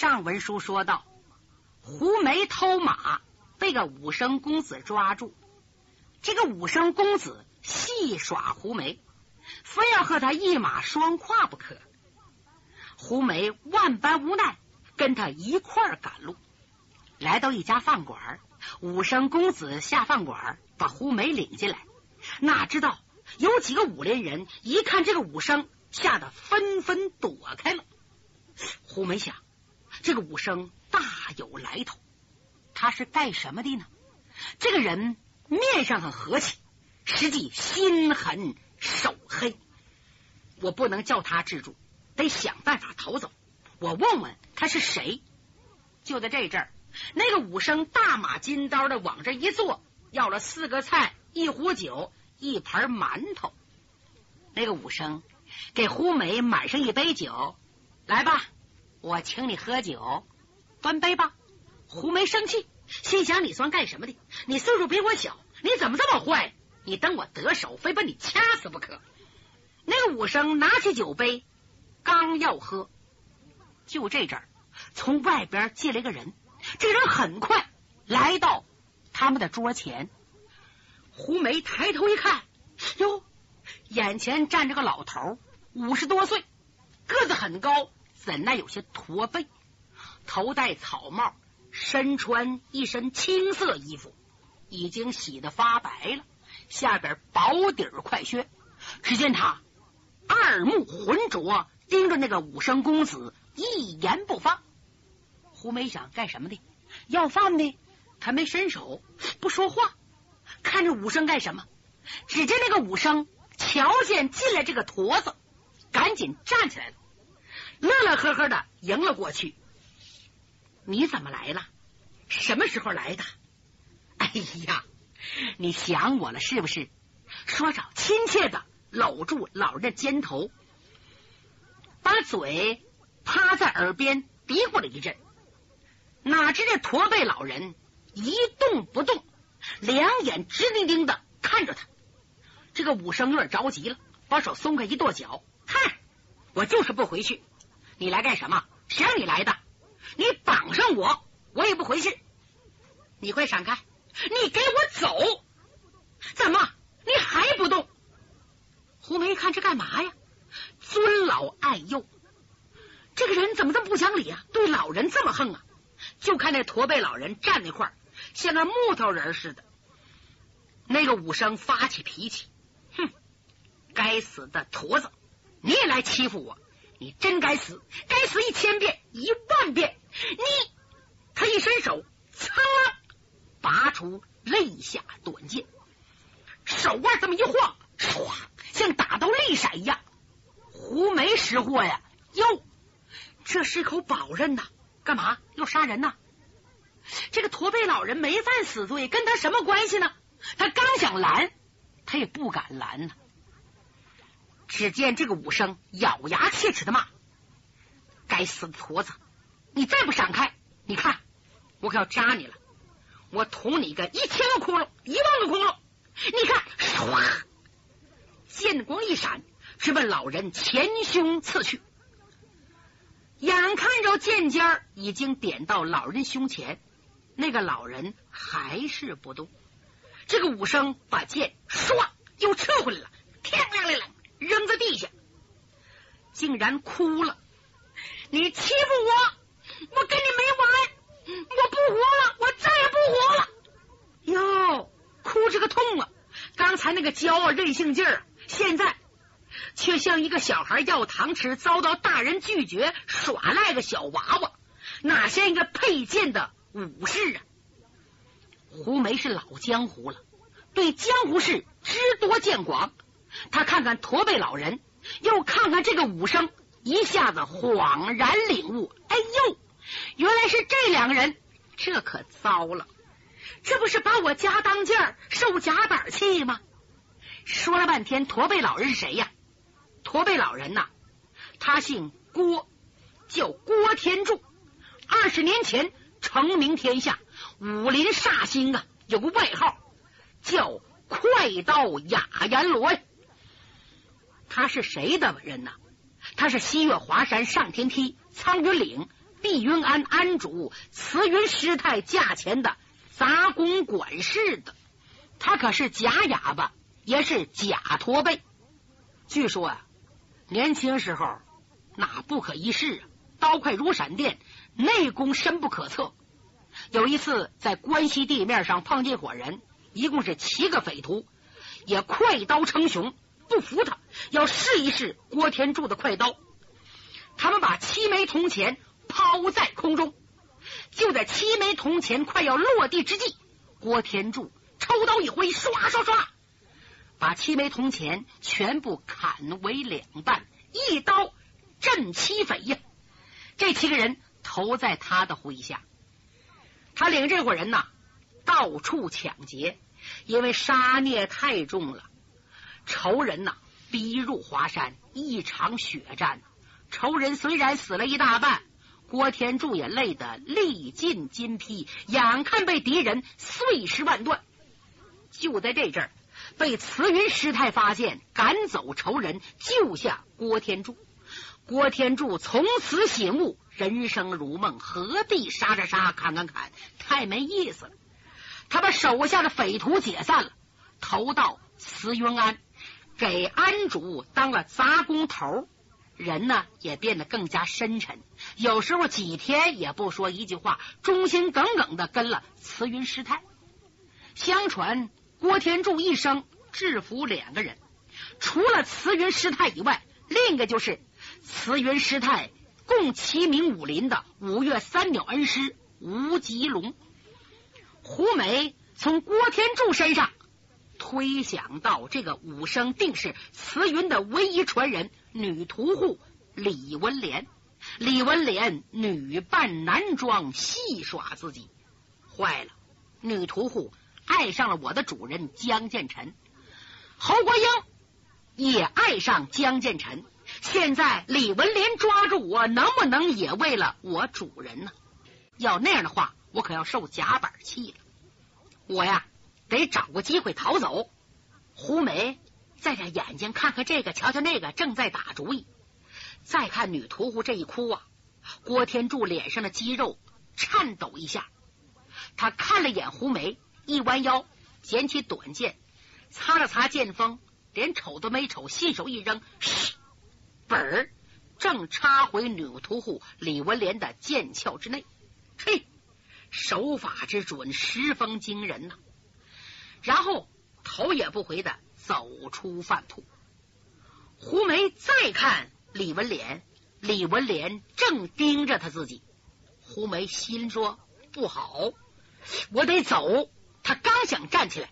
上文书说到，胡梅偷马被个武生公子抓住，这个武生公子戏耍胡梅，非要和他一马双跨不可。胡梅万般无奈，跟他一块儿赶路，来到一家饭馆，武生公子下饭馆，把胡梅领进来，哪知道有几个武林人一看这个武生，吓得纷纷躲开了。胡梅想。这个武生大有来头，他是干什么的呢？这个人面上很和气，实际心狠手黑。我不能叫他制住，得想办法逃走。我问问他是谁。就在这阵儿，那个武生大马金刀的往这一坐，要了四个菜、一壶酒、一盘馒头。那个武生给胡梅满上一杯酒，来吧。我请你喝酒，端杯吧。胡梅生气，心想：你算干什么的？你岁数比我小，你怎么这么坏？你等我得手，非把你掐死不可。那个武生拿起酒杯，刚要喝，就这阵儿，从外边进来个人。这人很快来到他们的桌前。胡梅抬头一看，哟，眼前站着个老头，五十多岁，个子很高。怎奈有些驼背，头戴草帽，身穿一身青色衣服，已经洗得发白了，下边薄底儿快靴。只见他二目浑浊，盯着那个武生公子，一言不发。胡梅想干什么的？要饭的，他没伸手，不说话，看着武生干什么？只见那个武生瞧见进来这个驼子，赶紧站起来了。乐乐呵呵的迎了过去。你怎么来了？什么时候来的？哎呀，你想我了是不是？说着，亲切的搂住老人的肩头，把嘴趴在耳边嘀咕了一阵。哪知这驼背老人一动不动，两眼直盯盯的看着他。这个武生有点着急了，把手松开一跺脚：“嗨，我就是不回去。”你来干什么？谁让你来的？你绑上我，我也不回去。你快闪开！你给我走！怎么？你还不动？胡梅一看这干嘛呀？尊老爱幼，这个人怎么这么不讲理啊？对老人这么横啊？就看那驼背老人站那块儿，像个木头人似的。那个武生发起脾气，哼！该死的驼子，你也来欺负我！你真该死，该死一千遍一万遍！你，他一伸手，噌，拔出肋下短剑，手腕这么一晃，唰，像打到利闪一样。胡梅识货呀，哟，这是口宝刃呐！干嘛要杀人呐？这个驼背老人没犯死罪，跟他什么关系呢？他刚想拦，他也不敢拦呢。只见这个武生咬牙切齿的骂：“该死的驼子，你再不闪开，你看我可要扎你了！我捅你个一千个窟窿，一万个窟窿！你看，唰，剑光一闪，直奔老人前胸刺去。眼看着剑尖已经点到老人胸前，那个老人还是不动。这个武生把剑唰又撤回来了，天亮亮亮。扔在地下，竟然哭了。你欺负我，我跟你没完！我不活了，我再也不活了。哟，哭这个痛啊！刚才那个骄傲任性劲儿，现在却像一个小孩要糖吃，遭到大人拒绝，耍赖个小娃娃，哪像一个佩剑的武士啊？胡梅是老江湖了，对江湖事知多见广。他看看驼背老人，又看看这个武生，一下子恍然领悟：哎呦，原来是这两个人！这可糟了，这不是把我家当件儿受夹板气吗？说了半天，驼背老人是谁呀？驼背老人呐，他姓郭，叫郭天柱，二十年前成名天下，武林煞星啊，有个外号叫快刀雅阎罗呀。他是谁的人呢？他是西岳华山上天梯苍云岭碧云庵庵主慈云师太驾前的杂工管事的，他可是假哑巴，也是假驼背。据说啊，年轻时候那不可一世啊，刀快如闪电，内功深不可测。有一次在关西地面上碰见伙人，一共是七个匪徒，也快刀称雄，不服他，要试一试郭天柱的快刀。他们把七枚铜钱抛在空中，就在七枚铜钱快要落地之际，郭天柱抽刀一挥，唰唰唰，把七枚铜钱全部砍为两半，一刀震七匪呀！这七个人投在他的麾下。他领这伙人呐，到处抢劫，因为杀孽太重了。仇人呐，逼入华山，一场血战。仇人虽然死了一大半，郭天柱也累得力尽筋疲，眼看被敌人碎尸万段。就在这阵儿，被慈云师太发现，赶走仇人，救下郭天柱。郭天柱从此醒悟。人生如梦，何必杀杀杀，砍砍砍，太没意思了。他把手下的匪徒解散了，投到慈云庵，给庵主当了杂工头，人呢也变得更加深沉。有时候几天也不说一句话，忠心耿耿的跟了慈云师太。相传郭天柱一生制服两个人，除了慈云师太以外，另一个就是慈云师太。共齐名武林的五岳三鸟恩师吴吉龙，胡梅从郭天柱身上推想到这个武生定是慈云的唯一传人女屠户李文莲。李文莲女扮男装戏耍自己，坏了！女屠户爱上了我的主人江建成，侯国英也爱上江建成。现在李文莲抓住我，能不能也为了我主人呢？要那样的话，我可要受夹板气了。我呀，得找个机会逃走。胡梅在这眼睛看看这个，瞧瞧那个，正在打主意。再看女屠户这一哭啊，郭天柱脸上的肌肉颤抖一下。他看了眼胡梅，一弯腰捡起短剑，擦了擦剑锋，连瞅都没瞅，信手一扔，本儿正插回女屠户李文莲的剑鞘之内，嘿，手法之准，十分惊人呐！然后头也不回的走出饭铺。胡梅再看李文莲，李文莲正盯着他自己。胡梅心说不好，我得走。他刚想站起来，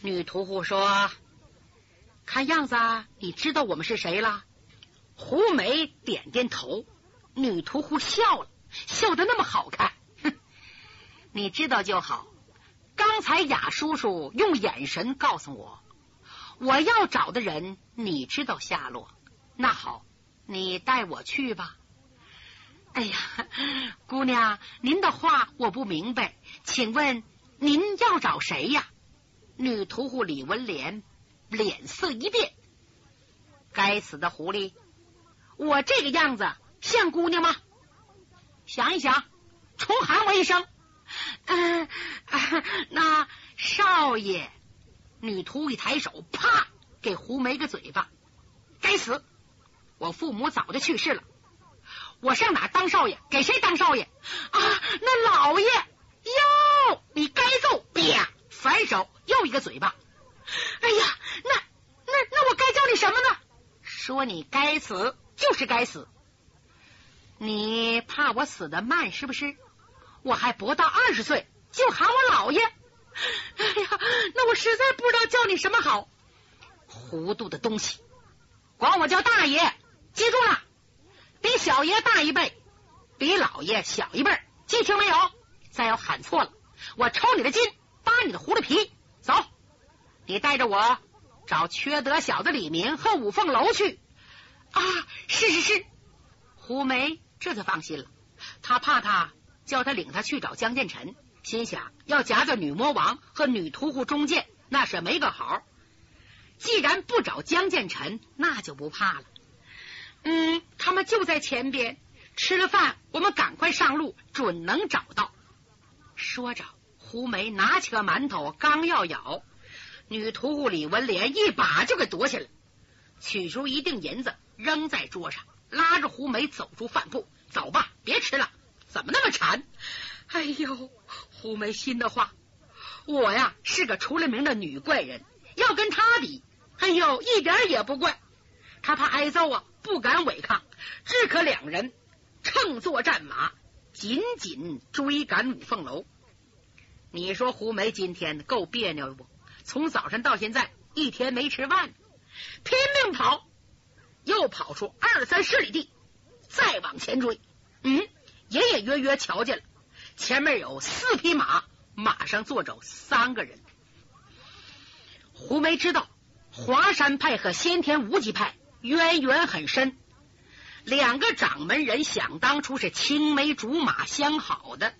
女屠户说：“看样子你知道我们是谁了。”胡梅点点头，女屠户笑了，笑得那么好看。哼，你知道就好。刚才雅叔叔用眼神告诉我，我要找的人，你知道下落。那好，你带我去吧。哎呀，姑娘，您的话我不明白，请问您要找谁呀？女屠户李文莲脸色一变，该死的狐狸！我这个样子像姑娘吗？想一想，重喊我一声。嗯，那少爷，女徒一抬手，啪，给胡梅个嘴巴。该死！我父母早就去世了，我上哪当少爷？给谁当少爷？啊，那老爷哟，你该揍！啪，反手又一个嘴巴。哎呀，那那那我该叫你什么呢？说你该死。就是该死！你怕我死的慢是不是？我还不到二十岁，就喊我老爷！哎呀，那我实在不知道叫你什么好。糊涂的东西，管我叫大爷！记住了，比小爷大一辈，比老爷小一辈，记清没有？再要喊错了，我抽你的筋，扒你的狐狸皮！走，你带着我找缺德小子李明和五凤楼去。啊，是是是，胡梅这才放心了。他怕他叫他领他去找江建成，心想要夹在女魔王和女屠户中间，那是没个好。既然不找江建成，那就不怕了。嗯，他们就在前边，吃了饭，我们赶快上路，准能找到。说着，胡梅拿起个馒头，刚要咬，女屠户李文莲一把就给夺下来，取出一锭银子扔在桌上，拉着胡梅走出饭铺。走吧，别吃了，怎么那么馋？哎呦，胡梅心的话，我呀是个出了名的女怪人，要跟他比，哎呦，一点也不怪。他怕挨揍啊，不敢违抗，只可两人乘坐战马，紧紧追赶五凤楼。你说胡梅今天够别扭不？从早晨到现在一天没吃饭，拼命跑，又跑出二三十里地，再往前追，嗯，隐隐约约瞧见了。前面有四匹马，马上坐着三个人。胡梅知道华山派和先天无极派渊源很深，两个掌门人想当初是青梅竹马相好的，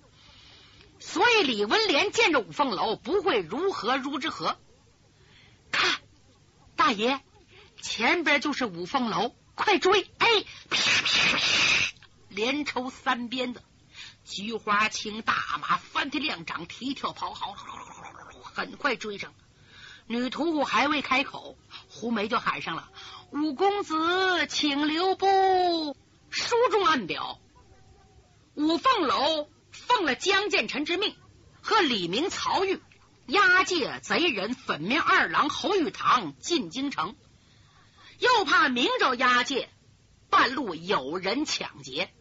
所以李文莲见着五凤楼不会如何如之何。看，大爷，前边就是五凤楼，快追！哎，啪啪啪连抽三鞭子。菊花青大马翻天亮掌，踢跳跑好，很快追上。女屠户还未开口，胡梅就喊上了：“五公子，请留步。”书中暗表，五凤楼奉了江建成之命，和李明、曹玉押解贼人粉面二郎侯玉堂进京城，又怕明着押解半路有人抢劫。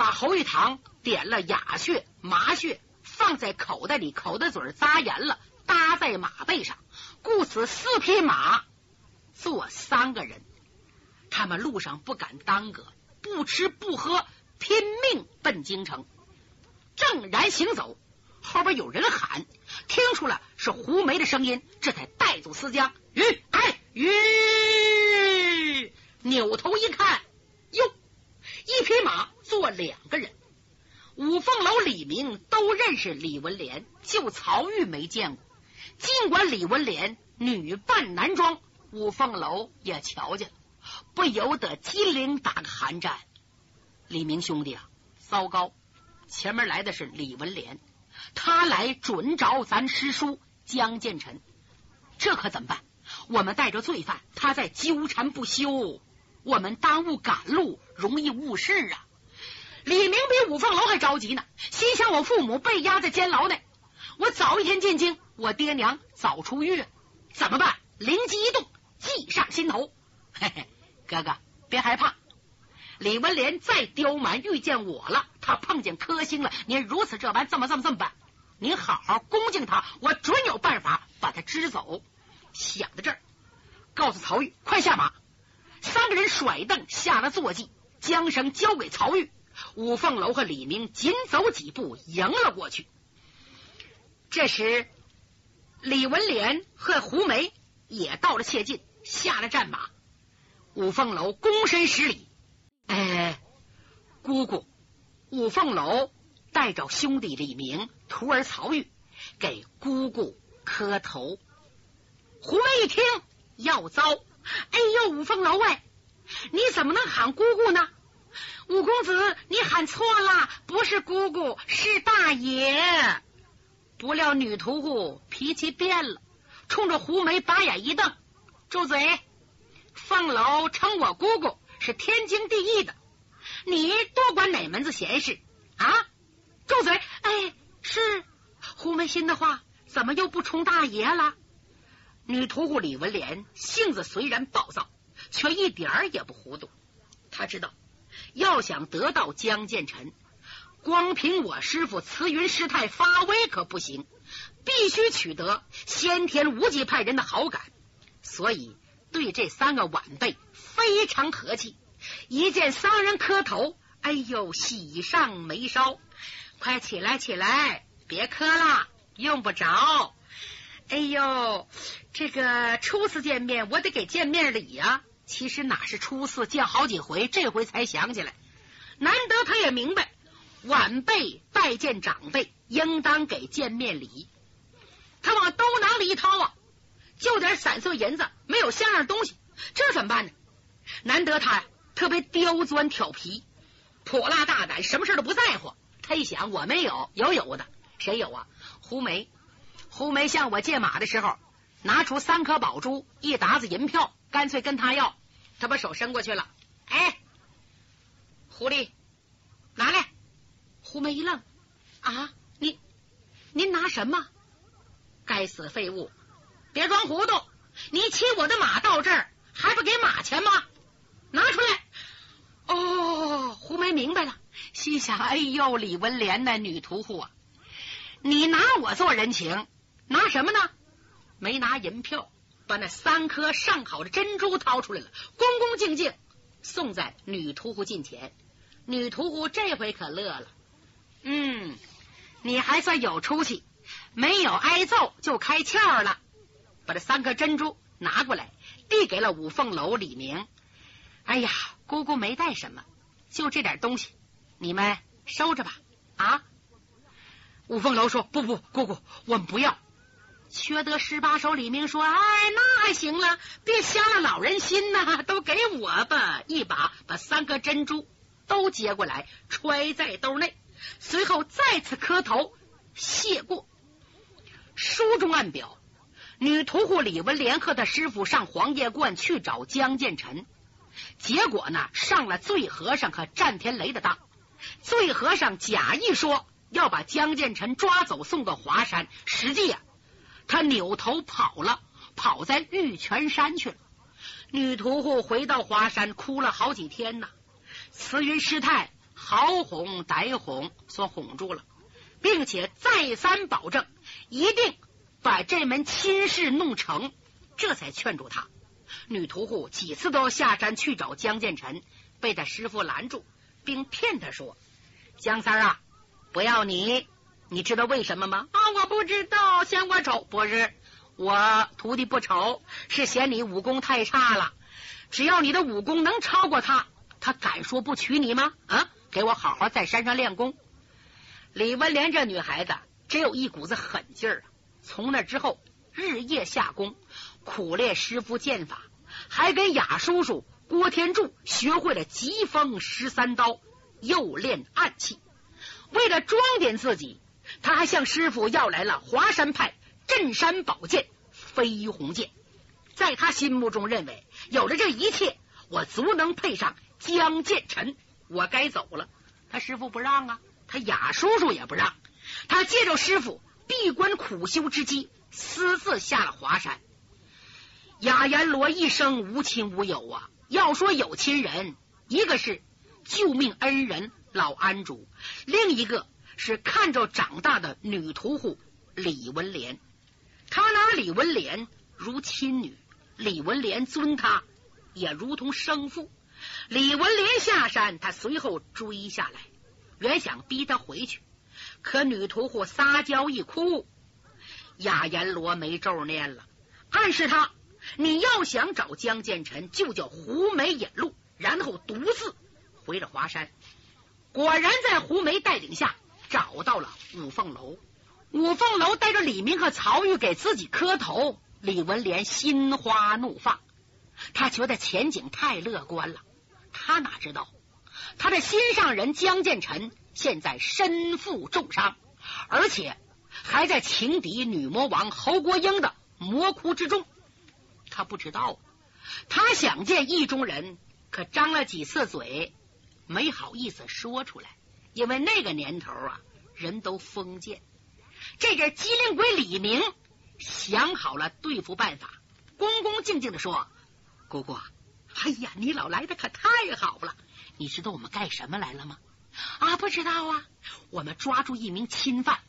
把侯玉堂点了哑穴、麻穴，放在口袋里，口袋嘴扎严了，搭在马背上。故此四匹马坐三个人，他们路上不敢耽搁，不吃不喝，拼命奔京城。正然行走，后边有人喊，听出了是胡梅的声音，这才带走思江。吁，哎，吁！扭头一看，哟。一匹马坐两个人，五凤楼李明都认识李文莲，就曹玉没见过。尽管李文莲女扮男装，五凤楼也瞧见了，不由得机灵打个寒战。李明兄弟啊，糟糕！前面来的是李文莲，他来准找咱师叔江建成，这可怎么办？我们带着罪犯，他在纠缠不休。我们耽误赶路，容易误事啊！李明比五凤楼还着急呢，心想我父母被压在监牢内，我早一天进京，我爹娘早出狱，怎么办？灵机一动，计上心头。嘿嘿，哥哥别害怕，李文莲再刁蛮，遇见我了，他碰见柯星了，您如此这般，这么这么这么办？您好好恭敬他，我准有办法把他支走。想到这儿，告诉曹玉，快下马。三个人甩凳下了坐骑，缰绳交给曹玉。五凤楼和李明紧走几步，迎了过去。这时，李文莲和胡梅也到了谢晋，下了战马。五凤楼躬身施礼：“哎，姑姑。”五凤楼带着兄弟李明、徒儿曹玉给姑姑磕头。胡梅一听，要糟。哎呦，五凤楼哎，你怎么能喊姑姑呢？五公子，你喊错了，不是姑姑，是大爷。不料女屠户脾气变了，冲着胡梅把眼一瞪：“住嘴！凤楼称我姑姑是天经地义的，你多管哪门子闲事啊？住嘴！哎，是胡梅心的话，怎么又不冲大爷了？”女屠户李文莲性子虽然暴躁，却一点儿也不糊涂。他知道，要想得到江建臣，光凭我师傅慈云师太发威可不行，必须取得先天无极派人的好感。所以对这三个晚辈非常和气。一见三人磕头，哎呦，喜上眉梢！快起来，起来，别磕了，用不着。哎呦，这个初次见面，我得给见面礼呀。其实哪是初次见好几回，这回才想起来。难得他也明白，晚辈拜见长辈，应当给见面礼。他往兜囊里一掏啊，就点散碎银子，没有像样东西，这怎么办呢？难得他呀特别刁钻挑皮，泼辣大胆，什么事都不在乎。他一想，我没有，有有的，谁有啊？胡梅，胡梅向我借马的时候，拿出三颗宝珠，一沓子银票，干脆跟他要。他把手伸过去了，哎，狐狸，拿来。胡梅一愣，啊，你，您拿什么？该死废物，别装糊涂！你骑我的马到这儿，还不给马钱吗？拿出来！哦，胡梅明白了，心想：哎呦，李文莲那女屠户啊，你拿我做人情，拿什么呢？没拿银票，把那三颗上好的珍珠掏出来了，恭恭敬敬送在女屠户近前。女屠户这回可乐了，嗯，你还算有出息，没有挨揍就开窍了。把这三颗珍珠拿过来，递给了五凤楼李明。哎呀，姑姑没带什么，就这点东西，你们收着吧。啊！五凤楼说：“不不，姑姑，我们不要。”缺德十八手李明说：“哎，那行了，别瞎了老人心呐，都给我吧。”一把把三颗珍珠都接过来，揣在兜内，随后再次磕头谢过。书中暗表。女屠户李文莲和他师傅上黄叶观去找江建臣，结果呢上了醉和尚和战天雷的当。醉和尚假意说要把江建臣抓走送到华山，实际呀他扭头跑了，跑在玉泉山去了。女屠户回到华山，哭了好几天呢。慈云师太好哄歹哄，所哄住了，并且再三保证一定。把这门亲事弄成，这才劝住他。女屠户几次都要下山去找江建臣，被他师傅拦住，并骗他说：“江三啊，不要你，你知道为什么吗？”啊，我不知道，嫌我丑。不是，我徒弟不丑，是嫌你武功太差了。只要你的武功能超过他，他敢说不娶你吗？啊，给我好好在山上练功。李文莲这女孩子，真有一股子狠劲儿啊！从那之后，日夜下功，苦练师傅剑法，还跟雅叔叔郭天柱学会了疾风十三刀，又练暗器。为了装点自己，他还向师傅要来了华山派镇山宝剑飞鸿剑。在他心目中，认为有了这一切，我足能配上江建臣。我该走了，他师傅不让啊，他雅叔叔也不让。他借着师傅。闭关苦修之机，私自下了华山。雅阎罗一生无亲无友啊！要说有亲人，一个是救命恩人老安主，另一个是看着长大的女屠户李文莲。他拿李文莲如亲女，李文莲尊他也如同生父。李文莲下山，他随后追下来，原想逼他回去。可女屠户撒娇一哭，雅阎罗没咒念了，暗示他：你要想找江建臣，就叫胡梅引路，然后独自回了华山。果然在胡梅带领下找到了五凤楼。五凤楼带着李明和曹玉给自己磕头，李文莲心花怒放，他觉得前景太乐观了。他哪知道，他的心上人江建臣。现在身负重伤，而且还在情敌女魔王侯国英的魔窟之中。他不知道，他想见意中人，可张了几次嘴，没好意思说出来，因为那个年头啊，人都封建。这阵机灵鬼李明想好了对付办法，恭恭敬敬的说：“姑姑，哎呀，你老来的可太好了！你知道我们干什么来了吗？”啊，不知道啊！我们抓住一名侵犯，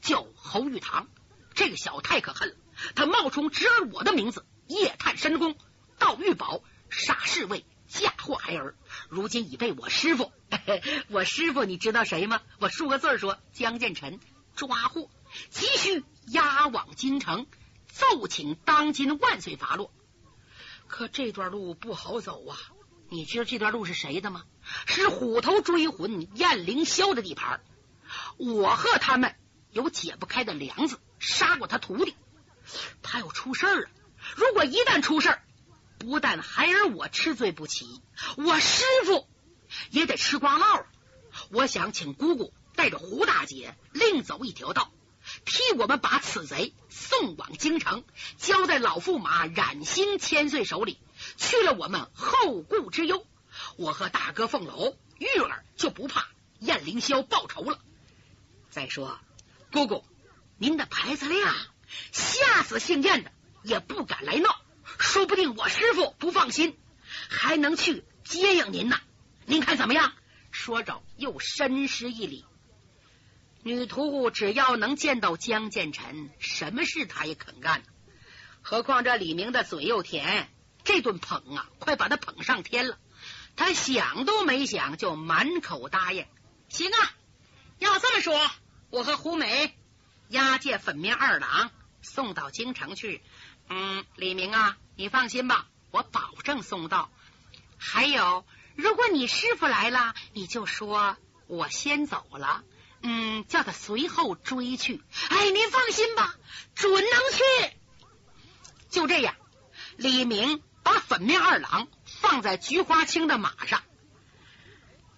叫侯玉堂。这个小太可恨了，他冒充侄儿我的名字，夜探深宫，盗玉宝，杀侍卫，嫁祸孩儿。如今已被我师傅，我师傅你知道谁吗？我数个字说：江建臣抓获，急需押往京城，奏请当今万岁发落。可这段路不好走啊！你知道这段路是谁的吗？是虎头追魂燕凌霄的地盘。我和他们有解不开的梁子，杀过他徒弟，他要出事儿了。如果一旦出事儿，不但孩儿我吃罪不起，我师傅也得吃瓜烙。我想请姑姑带着胡大姐另走一条道，替我们把此贼送往京城，交在老驸马冉兴千岁手里，去了我们后顾之忧。我和大哥凤楼玉儿就不怕燕凌霄报仇了。再说，姑姑，您的牌子亮，吓死姓燕的也不敢来闹，说不定我师傅不放心，还能去接应您呢。您看怎么样？说着又深施一礼。女屠户只要能见到江建臣，什么事他也肯干。何况这李明的嘴又甜，这顿捧啊，快把他捧上天了。他想都没想就满口答应。行啊，要这么说。我和胡美押解粉面二郎送到京城去。嗯，李明啊，你放心吧，我保证送到。还有，如果你师傅来了，你就说我先走了。嗯，叫他随后追去。哎，您放心吧，准能去。就这样，李明把粉面二郎放在菊花青的马上，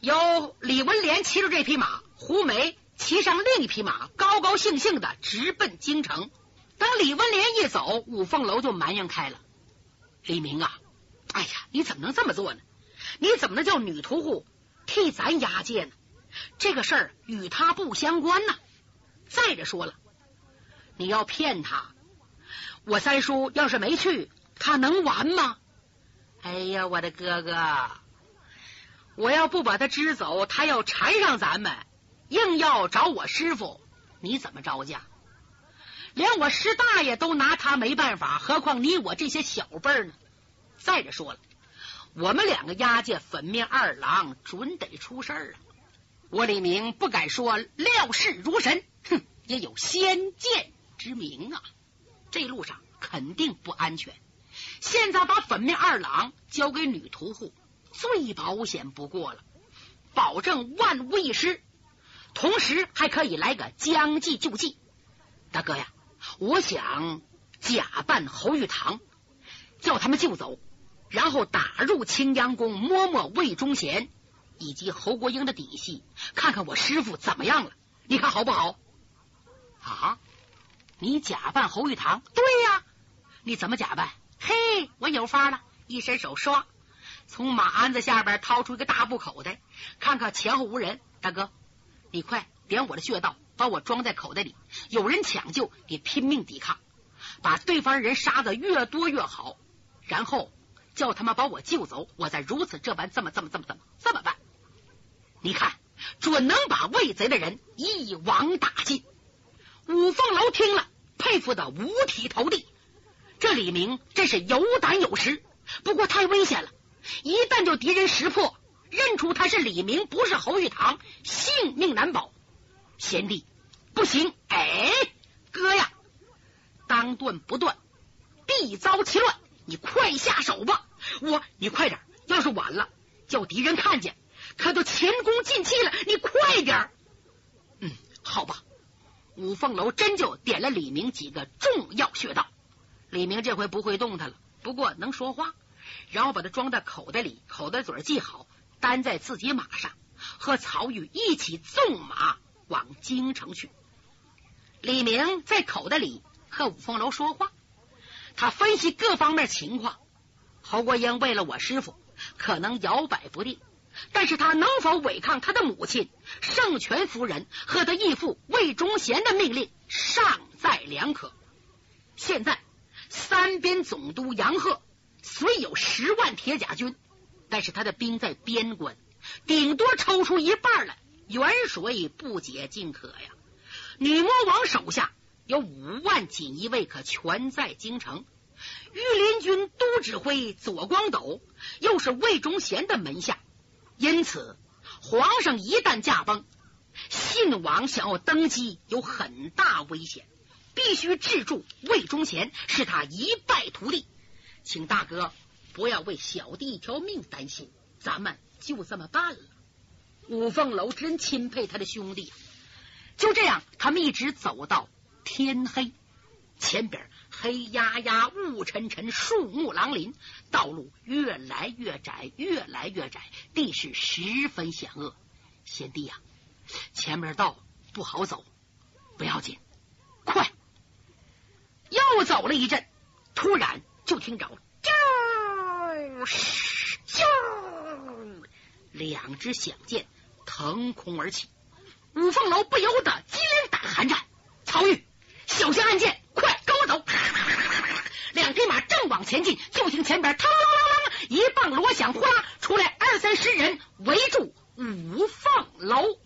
由李文莲骑着这匹马，胡梅。骑上另一匹马，高高兴兴的直奔京城。等李文莲一走，五凤楼就埋怨开了：“李明啊，哎呀，你怎么能这么做呢？你怎么能叫女屠户替咱押解呢？这个事儿与他不相关呢。再者说了，你要骗他，我三叔要是没去，他能完吗？哎呀，我的哥哥，我要不把他支走，他要缠上咱们。”硬要找我师傅，你怎么招架？连我师大爷都拿他没办法，何况你我这些小辈儿呢？再者说了，我们两个押解粉面二郎，准得出事儿啊。我李明不敢说料事如神，哼，也有先见之明啊。这路上肯定不安全。现在把粉面二郎交给女屠户，最保险不过了，保证万无一失。同时还可以来个将计就计，大哥呀，我想假扮侯玉堂，叫他们救走，然后打入青阳宫摸摸魏忠贤以及侯国英的底细，看看我师傅怎么样了，你看好不好？啊，你假扮侯玉堂？对呀，你怎么假扮？嘿，我有法了，一伸手唰，从马鞍子下边掏出一个大布口袋，看看前后无人，大哥。你快点我的穴道，把我装在口袋里。有人抢救，你拼命抵抗，把对方人杀的越多越好。然后叫他们把我救走，我再如此这般这么这么这么这么这么办。你看，准能把魏贼的人一网打尽。五凤楼听了，佩服的五体投地。这李明真是有胆有识，不过太危险了，一旦就敌人识破。认出他是李明，不是侯玉堂，性命难保。贤弟，不行！哎，哥呀，当断不断，必遭其乱。你快下手吧！我，你快点！要是晚了，叫敌人看见，可都前功尽弃了。你快点！嗯，好吧。五凤楼真就点了李明几个重要穴道。李明这回不会动弹了，不过能说话，然后把它装在口袋里，口袋嘴系好。担在自己马上，和曹玉一起纵马往京城去。李明在口袋里和五凤楼说话，他分析各方面情况。侯国英为了我师傅，可能摇摆不定，但是他能否违抗他的母亲圣权夫人和他义父魏忠贤的命令，尚在两可。现在三边总督杨鹤虽有十万铁甲军。但是他的兵在边关，顶多抽出一半来，远水不解近渴呀。女魔王手下有五万锦衣卫，可全在京城。御林军都指挥左光斗又是魏忠贤的门下，因此皇上一旦驾崩，信王想要登基有很大危险，必须制住魏忠贤，使他一败涂地。请大哥。不要为小弟一条命担心，咱们就这么办了。五凤楼真钦佩他的兄弟，就这样，他们一直走到天黑。前边黑压压、雾沉沉，树木狼林，道路越来越窄，越来越窄，地势十分险恶。贤弟呀，前面道不好走，不要紧，快！又走了一阵，突然就听着啾啾，两只响箭腾空而起，五凤楼不由得机灵打寒战。曹玉，小心暗箭，快跟我走！两匹马正往前进，就听前边嘡啷啷啷，一棒锣响，哗出来二三十人围住五凤楼。